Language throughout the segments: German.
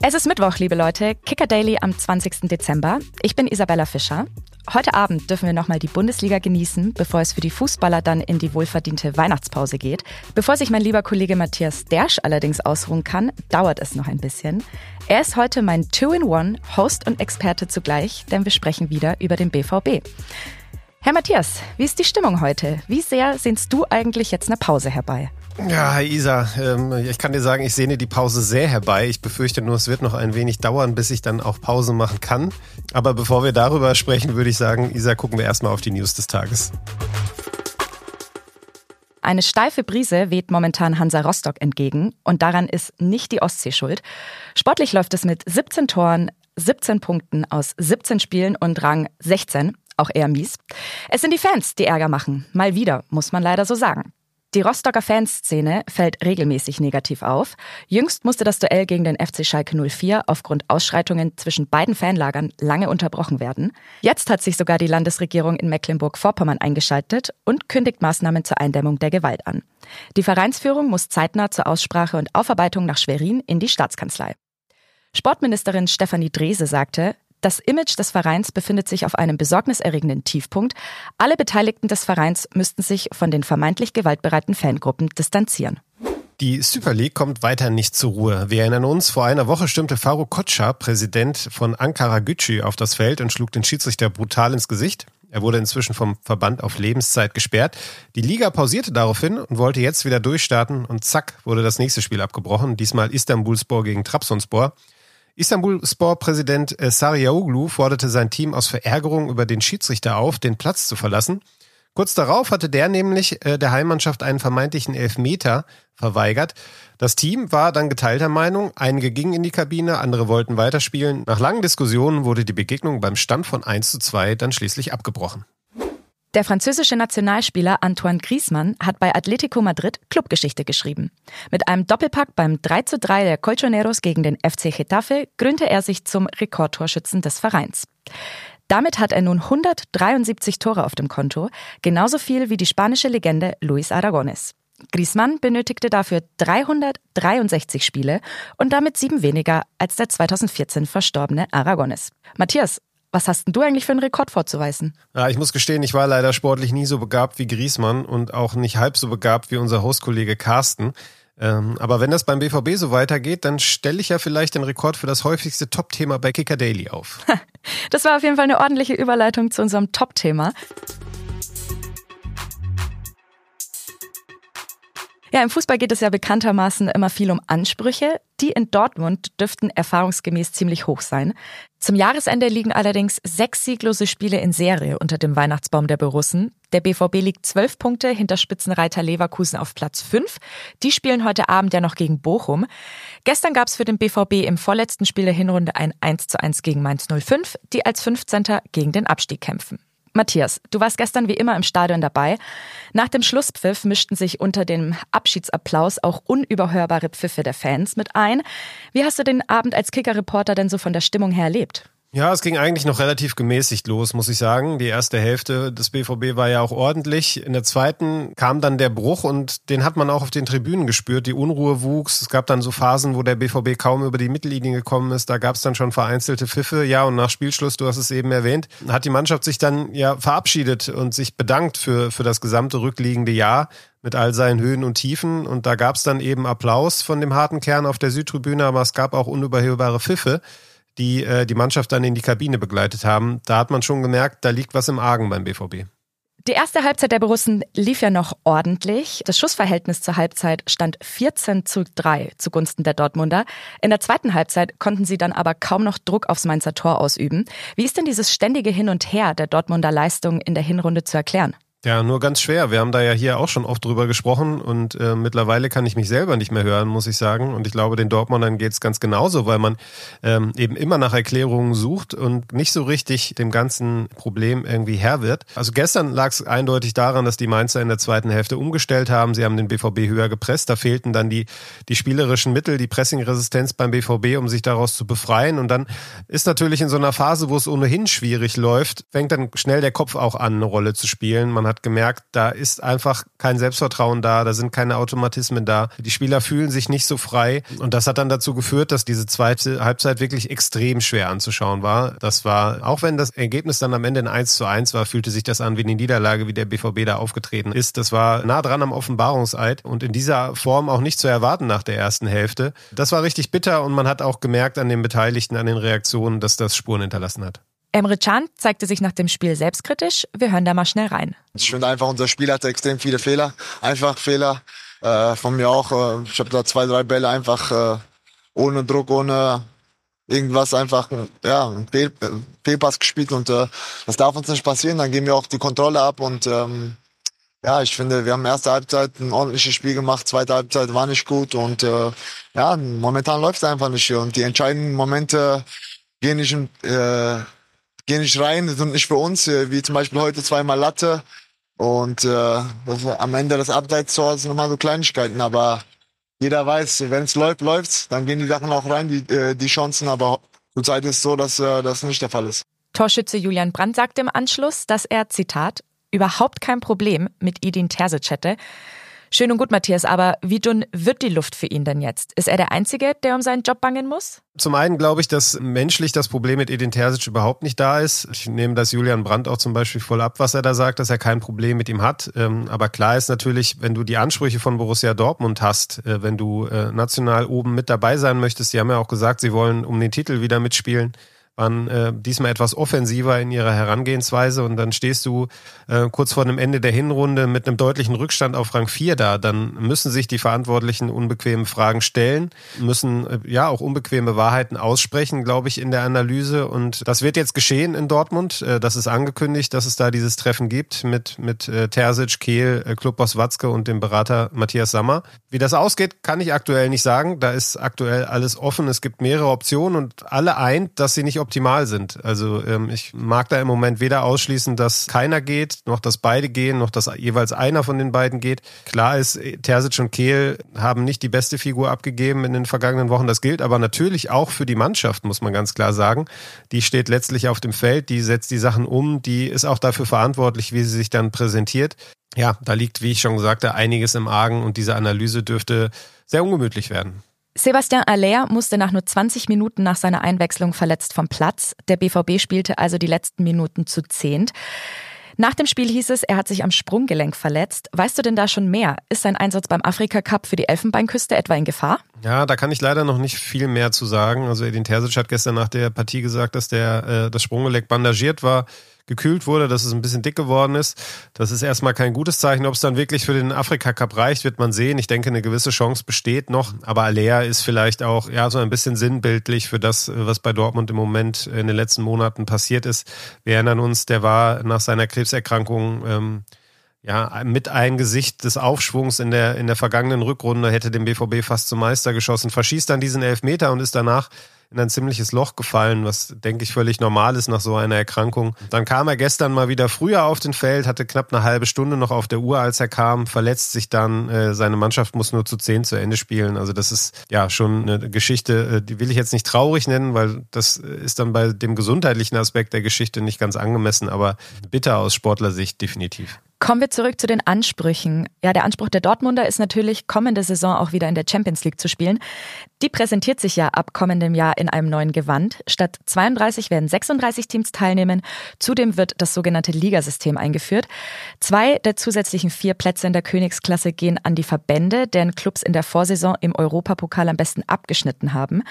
Es ist Mittwoch, liebe Leute, Kicker Daily am 20. Dezember. Ich bin Isabella Fischer. Heute Abend dürfen wir nochmal die Bundesliga genießen, bevor es für die Fußballer dann in die wohlverdiente Weihnachtspause geht. Bevor sich mein lieber Kollege Matthias Dersch allerdings ausruhen kann, dauert es noch ein bisschen. Er ist heute mein Two-in-One, Host und Experte zugleich, denn wir sprechen wieder über den BVB. Herr Matthias, wie ist die Stimmung heute? Wie sehr sehnst du eigentlich jetzt eine Pause herbei? Ja, Isa, ähm, ich kann dir sagen, ich sehne die Pause sehr herbei. Ich befürchte nur, es wird noch ein wenig dauern, bis ich dann auch Pause machen kann. Aber bevor wir darüber sprechen, würde ich sagen, Isa, gucken wir erstmal auf die News des Tages. Eine steife Brise weht momentan Hansa Rostock entgegen und daran ist nicht die Ostsee schuld. Sportlich läuft es mit 17 Toren, 17 Punkten aus 17 Spielen und Rang 16, auch eher mies. Es sind die Fans, die Ärger machen. Mal wieder, muss man leider so sagen. Die Rostocker Fanszene fällt regelmäßig negativ auf. Jüngst musste das Duell gegen den FC Schalke 04 aufgrund Ausschreitungen zwischen beiden Fanlagern lange unterbrochen werden. Jetzt hat sich sogar die Landesregierung in Mecklenburg-Vorpommern eingeschaltet und kündigt Maßnahmen zur Eindämmung der Gewalt an. Die Vereinsführung muss zeitnah zur Aussprache und Aufarbeitung nach Schwerin in die Staatskanzlei. Sportministerin Stefanie Drese sagte, das Image des Vereins befindet sich auf einem besorgniserregenden Tiefpunkt. Alle Beteiligten des Vereins müssten sich von den vermeintlich gewaltbereiten Fangruppen distanzieren. Die Super League kommt weiter nicht zur Ruhe. Wir erinnern uns, vor einer Woche stürmte Faruk Kotscha, Präsident von Ankara Gücü, auf das Feld und schlug den Schiedsrichter brutal ins Gesicht. Er wurde inzwischen vom Verband auf Lebenszeit gesperrt. Die Liga pausierte daraufhin und wollte jetzt wieder durchstarten und zack wurde das nächste Spiel abgebrochen. Diesmal Istanbulspor gegen Trabzonspor. Istanbul-Sport-Präsident äh, Sarioglu forderte sein Team aus Verärgerung über den Schiedsrichter auf, den Platz zu verlassen. Kurz darauf hatte der nämlich äh, der Heimmannschaft einen vermeintlichen Elfmeter verweigert. Das Team war dann geteilter Meinung. Einige gingen in die Kabine, andere wollten weiterspielen. Nach langen Diskussionen wurde die Begegnung beim Stand von 1 zu 2 dann schließlich abgebrochen. Der französische Nationalspieler Antoine Griezmann hat bei Atletico Madrid Clubgeschichte geschrieben. Mit einem Doppelpack beim 3 zu 3 der Colchoneros gegen den FC Getafe grünte er sich zum Rekordtorschützen des Vereins. Damit hat er nun 173 Tore auf dem Konto, genauso viel wie die spanische Legende Luis Aragones. Griezmann benötigte dafür 363 Spiele und damit sieben weniger als der 2014 verstorbene Aragones. Matthias, was hast denn du eigentlich für einen Rekord vorzuweisen? Ja, ich muss gestehen, ich war leider sportlich nie so begabt wie Griesmann und auch nicht halb so begabt wie unser Hostkollege Carsten. Ähm, aber wenn das beim BVB so weitergeht, dann stelle ich ja vielleicht den Rekord für das häufigste Top-Thema bei Kicker Daily auf. Das war auf jeden Fall eine ordentliche Überleitung zu unserem Top-Thema. Ja, im Fußball geht es ja bekanntermaßen immer viel um Ansprüche. Die in Dortmund dürften erfahrungsgemäß ziemlich hoch sein. Zum Jahresende liegen allerdings sechs sieglose Spiele in Serie unter dem Weihnachtsbaum der Borussen. Der BVB liegt zwölf Punkte hinter Spitzenreiter Leverkusen auf Platz fünf. Die spielen heute Abend ja noch gegen Bochum. Gestern gab es für den BVB im vorletzten Spiel der Hinrunde ein 1 zu 1 gegen Mainz 05, die als 15. gegen den Abstieg kämpfen. Matthias, du warst gestern wie immer im Stadion dabei. Nach dem Schlusspfiff mischten sich unter dem Abschiedsapplaus auch unüberhörbare Pfiffe der Fans mit ein. Wie hast du den Abend als Kicker-Reporter denn so von der Stimmung her erlebt? Ja, es ging eigentlich noch relativ gemäßigt los, muss ich sagen. Die erste Hälfte des BVB war ja auch ordentlich. In der zweiten kam dann der Bruch und den hat man auch auf den Tribünen gespürt. Die Unruhe wuchs. Es gab dann so Phasen, wo der BVB kaum über die Mittellinie gekommen ist. Da gab es dann schon vereinzelte Pfiffe. Ja, und nach Spielschluss, du hast es eben erwähnt, hat die Mannschaft sich dann ja verabschiedet und sich bedankt für, für das gesamte rückliegende Jahr mit all seinen Höhen und Tiefen. Und da gab es dann eben Applaus von dem harten Kern auf der Südtribüne, aber es gab auch unüberhörbare Pfiffe die äh, die Mannschaft dann in die Kabine begleitet haben. Da hat man schon gemerkt, da liegt was im Argen beim BVB. Die erste Halbzeit der Borussen lief ja noch ordentlich. Das Schussverhältnis zur Halbzeit stand 14 zu 3 zugunsten der Dortmunder. In der zweiten Halbzeit konnten sie dann aber kaum noch Druck aufs Mainzer Tor ausüben. Wie ist denn dieses ständige Hin und Her der Dortmunder Leistung in der Hinrunde zu erklären? Ja, nur ganz schwer. Wir haben da ja hier auch schon oft drüber gesprochen und äh, mittlerweile kann ich mich selber nicht mehr hören, muss ich sagen. Und ich glaube, den Dortmundern geht's ganz genauso, weil man ähm, eben immer nach Erklärungen sucht und nicht so richtig dem ganzen Problem irgendwie Herr wird. Also gestern lag es eindeutig daran, dass die Mainzer in der zweiten Hälfte umgestellt haben. Sie haben den BVB höher gepresst. Da fehlten dann die, die spielerischen Mittel, die Pressingresistenz beim BVB, um sich daraus zu befreien. Und dann ist natürlich in so einer Phase, wo es ohnehin schwierig läuft, fängt dann schnell der Kopf auch an, eine Rolle zu spielen. Man hat gemerkt, da ist einfach kein Selbstvertrauen da, da sind keine Automatismen da. Die Spieler fühlen sich nicht so frei und das hat dann dazu geführt, dass diese zweite Halbzeit wirklich extrem schwer anzuschauen war. Das war, auch wenn das Ergebnis dann am Ende ein 1 zu 1 war, fühlte sich das an wie eine Niederlage, wie der BVB da aufgetreten ist. Das war nah dran am Offenbarungseid und in dieser Form auch nicht zu erwarten nach der ersten Hälfte. Das war richtig bitter und man hat auch gemerkt an den Beteiligten, an den Reaktionen, dass das Spuren hinterlassen hat. Emre Can zeigte sich nach dem Spiel selbstkritisch. Wir hören da mal schnell rein. Ich finde einfach, unser Spiel hatte extrem viele Fehler. Einfach Fehler. Äh, von mir auch. Äh, ich habe da zwei, drei Bälle einfach äh, ohne Druck, ohne irgendwas einfach ja, Fehl, Fehlpass gespielt und äh, das darf uns nicht passieren. Dann geben wir auch die Kontrolle ab und ähm, ja, ich finde, wir haben erste Halbzeit ein ordentliches Spiel gemacht, zweite Halbzeit war nicht gut und äh, ja, momentan läuft es einfach nicht hier und die entscheidenden Momente gehen nicht, äh, gehen nicht rein, sind nicht für uns, äh, wie zum Beispiel heute zweimal Latte und äh, das, am Ende das Abseitstor sind nochmal so Kleinigkeiten, aber jeder weiß, wenn es läuft, läuft's, dann gehen die Sachen auch rein, die, äh, die Chancen, aber zurzeit ist es so, dass äh, das nicht der Fall ist. Torschütze Julian Brandt sagte im Anschluss, dass er, Zitat, überhaupt kein Problem mit Edin Terzic hätte. Schön und gut, Matthias, aber wie dünn wird die Luft für ihn denn jetzt? Ist er der Einzige, der um seinen Job bangen muss? Zum einen glaube ich, dass menschlich das Problem mit Edin Terzic überhaupt nicht da ist. Ich nehme das Julian Brandt auch zum Beispiel voll ab, was er da sagt, dass er kein Problem mit ihm hat. Ähm, aber klar ist natürlich, wenn du die Ansprüche von Borussia Dortmund hast, äh, wenn du äh, national oben mit dabei sein möchtest, die haben ja auch gesagt, sie wollen um den Titel wieder mitspielen waren äh, diesmal etwas offensiver in ihrer Herangehensweise und dann stehst du äh, kurz vor dem Ende der Hinrunde mit einem deutlichen Rückstand auf Rang 4 da. Dann müssen sich die Verantwortlichen unbequeme Fragen stellen, müssen äh, ja auch unbequeme Wahrheiten aussprechen, glaube ich, in der Analyse. Und das wird jetzt geschehen in Dortmund. Äh, das ist angekündigt, dass es da dieses Treffen gibt mit, mit äh, Terzic, Kehl, äh, Clubboss Watzke und dem Berater Matthias Sammer. Wie das ausgeht, kann ich aktuell nicht sagen. Da ist aktuell alles offen. Es gibt mehrere Optionen und alle eint, dass sie nicht optimal sind. Also ähm, ich mag da im Moment weder ausschließen, dass keiner geht, noch dass beide gehen, noch dass jeweils einer von den beiden geht. Klar ist, Terzic und Kehl haben nicht die beste Figur abgegeben in den vergangenen Wochen. Das gilt aber natürlich auch für die Mannschaft, muss man ganz klar sagen. Die steht letztlich auf dem Feld, die setzt die Sachen um, die ist auch dafür verantwortlich, wie sie sich dann präsentiert. Ja, da liegt, wie ich schon sagte, einiges im Argen und diese Analyse dürfte sehr ungemütlich werden. Sebastian Aller musste nach nur 20 Minuten nach seiner Einwechslung verletzt vom Platz. Der BVB spielte also die letzten Minuten zu zehnt. Nach dem Spiel hieß es, er hat sich am Sprunggelenk verletzt. Weißt du denn da schon mehr? Ist sein Einsatz beim Afrika Cup für die Elfenbeinküste etwa in Gefahr? Ja, da kann ich leider noch nicht viel mehr zu sagen. Also Edin Terzic hat gestern nach der Partie gesagt, dass der äh, das Sprunggelenk bandagiert war gekühlt wurde, dass es ein bisschen dick geworden ist. Das ist erstmal kein gutes Zeichen. Ob es dann wirklich für den Afrika Cup reicht, wird man sehen. Ich denke, eine gewisse Chance besteht noch. Aber Alea ist vielleicht auch ja so ein bisschen sinnbildlich für das, was bei Dortmund im Moment in den letzten Monaten passiert ist. Wir erinnern uns, der war nach seiner Krebserkrankung ähm, ja, mit ein Gesicht des Aufschwungs in der, in der vergangenen Rückrunde hätte den BVB fast zum Meister geschossen, verschießt dann diesen Elfmeter und ist danach in ein ziemliches Loch gefallen, was denke ich völlig normal ist nach so einer Erkrankung. Dann kam er gestern mal wieder früher auf den Feld, hatte knapp eine halbe Stunde noch auf der Uhr, als er kam, verletzt sich dann. Äh, seine Mannschaft muss nur zu zehn zu Ende spielen. Also das ist ja schon eine Geschichte, äh, die will ich jetzt nicht traurig nennen, weil das ist dann bei dem gesundheitlichen Aspekt der Geschichte nicht ganz angemessen, aber bitter aus Sportlersicht definitiv. Kommen wir zurück zu den Ansprüchen. Ja, der Anspruch der Dortmunder ist natürlich, kommende Saison auch wieder in der Champions League zu spielen. Die präsentiert sich ja ab kommendem Jahr in einem neuen Gewand. Statt 32 werden 36 Teams teilnehmen. Zudem wird das sogenannte Ligasystem eingeführt. Zwei der zusätzlichen vier Plätze in der Königsklasse gehen an die Verbände, deren Clubs in der Vorsaison im Europapokal am besten abgeschnitten haben.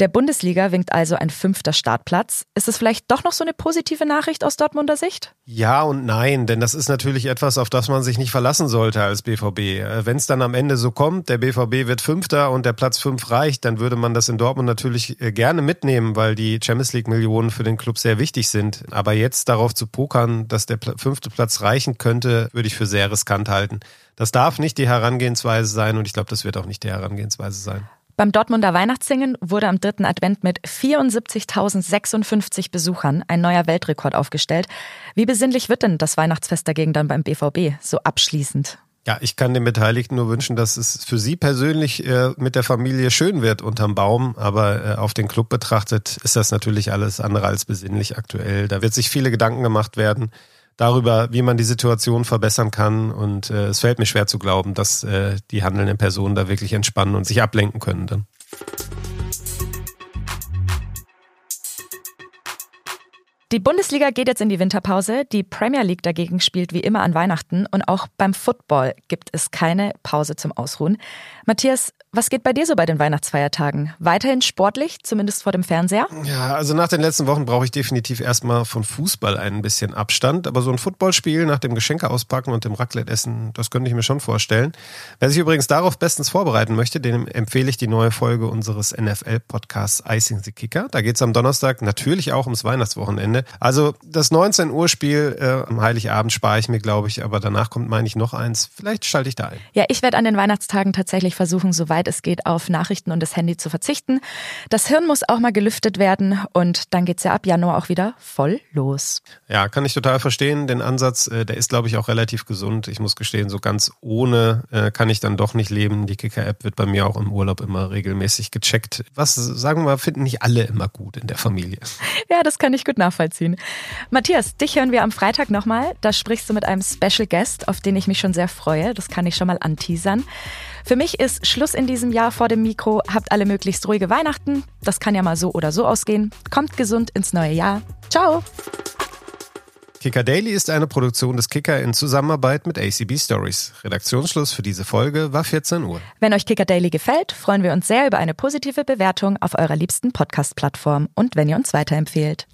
Der Bundesliga winkt also ein fünfter Startplatz. Ist es vielleicht doch noch so eine positive Nachricht aus Dortmunder Sicht? Ja und nein, denn das ist natürlich etwas, auf das man sich nicht verlassen sollte als BVB. Äh, Wenn es dann am Ende so kommt, der BVB wird Fünfter und der Platz fünf reicht, dann würde man das in Dortmund natürlich äh, gerne mitnehmen, weil die Champions League Millionen für den Club sehr wichtig sind. Aber jetzt darauf zu pokern, dass der fünfte Platz reichen könnte, würde ich für sehr riskant halten. Das darf nicht die Herangehensweise sein und ich glaube, das wird auch nicht die Herangehensweise sein. Beim Dortmunder Weihnachtssingen wurde am dritten Advent mit 74.056 Besuchern ein neuer Weltrekord aufgestellt. Wie besinnlich wird denn das Weihnachtsfest dagegen dann beim BVB so abschließend? Ja, ich kann den Beteiligten nur wünschen, dass es für Sie persönlich äh, mit der Familie schön wird unterm Baum, aber äh, auf den Club betrachtet ist das natürlich alles andere als besinnlich aktuell. Da wird sich viele Gedanken gemacht werden. Darüber, wie man die Situation verbessern kann. Und äh, es fällt mir schwer zu glauben, dass äh, die handelnden Personen da wirklich entspannen und sich ablenken können dann. Die Bundesliga geht jetzt in die Winterpause. Die Premier League dagegen spielt wie immer an Weihnachten. Und auch beim Football gibt es keine Pause zum Ausruhen. Matthias, was geht bei dir so bei den Weihnachtsfeiertagen? Weiterhin sportlich, zumindest vor dem Fernseher? Ja, also nach den letzten Wochen brauche ich definitiv erstmal von Fußball ein bisschen Abstand. Aber so ein Footballspiel nach dem Geschenke auspacken und dem Raclette-Essen, das könnte ich mir schon vorstellen. Wer sich übrigens darauf bestens vorbereiten möchte, dem empfehle ich die neue Folge unseres NFL-Podcasts Icing the Kicker. Da geht es am Donnerstag natürlich auch ums Weihnachtswochenende. Also das 19 Uhr Spiel äh, am Heiligabend spare ich mir, glaube ich. Aber danach kommt, meine ich, noch eins. Vielleicht schalte ich da ein. Ja, ich werde an den Weihnachtstagen tatsächlich versuchen, soweit soweit es geht, auf Nachrichten und das Handy zu verzichten. Das Hirn muss auch mal gelüftet werden und dann geht es ja ab Januar auch wieder voll los. Ja, kann ich total verstehen. Den Ansatz, äh, der ist, glaube ich, auch relativ gesund. Ich muss gestehen, so ganz ohne äh, kann ich dann doch nicht leben. Die Kicker-App wird bei mir auch im Urlaub immer regelmäßig gecheckt. Was, sagen wir mal, finden nicht alle immer gut in der Familie. Ja, das kann ich gut nachvollziehen. Matthias, dich hören wir am Freitag nochmal. Da sprichst du mit einem Special Guest, auf den ich mich schon sehr freue. Das kann ich schon mal anteasern. Für mich ist Schluss in diesem Jahr vor dem Mikro. Habt alle möglichst ruhige Weihnachten. Das kann ja mal so oder so ausgehen. Kommt gesund ins neue Jahr. Ciao! Kicker Daily ist eine Produktion des Kicker in Zusammenarbeit mit ACB Stories. Redaktionsschluss für diese Folge war 14 Uhr. Wenn euch Kicker Daily gefällt, freuen wir uns sehr über eine positive Bewertung auf eurer liebsten Podcast-Plattform und wenn ihr uns weiterempfehlt.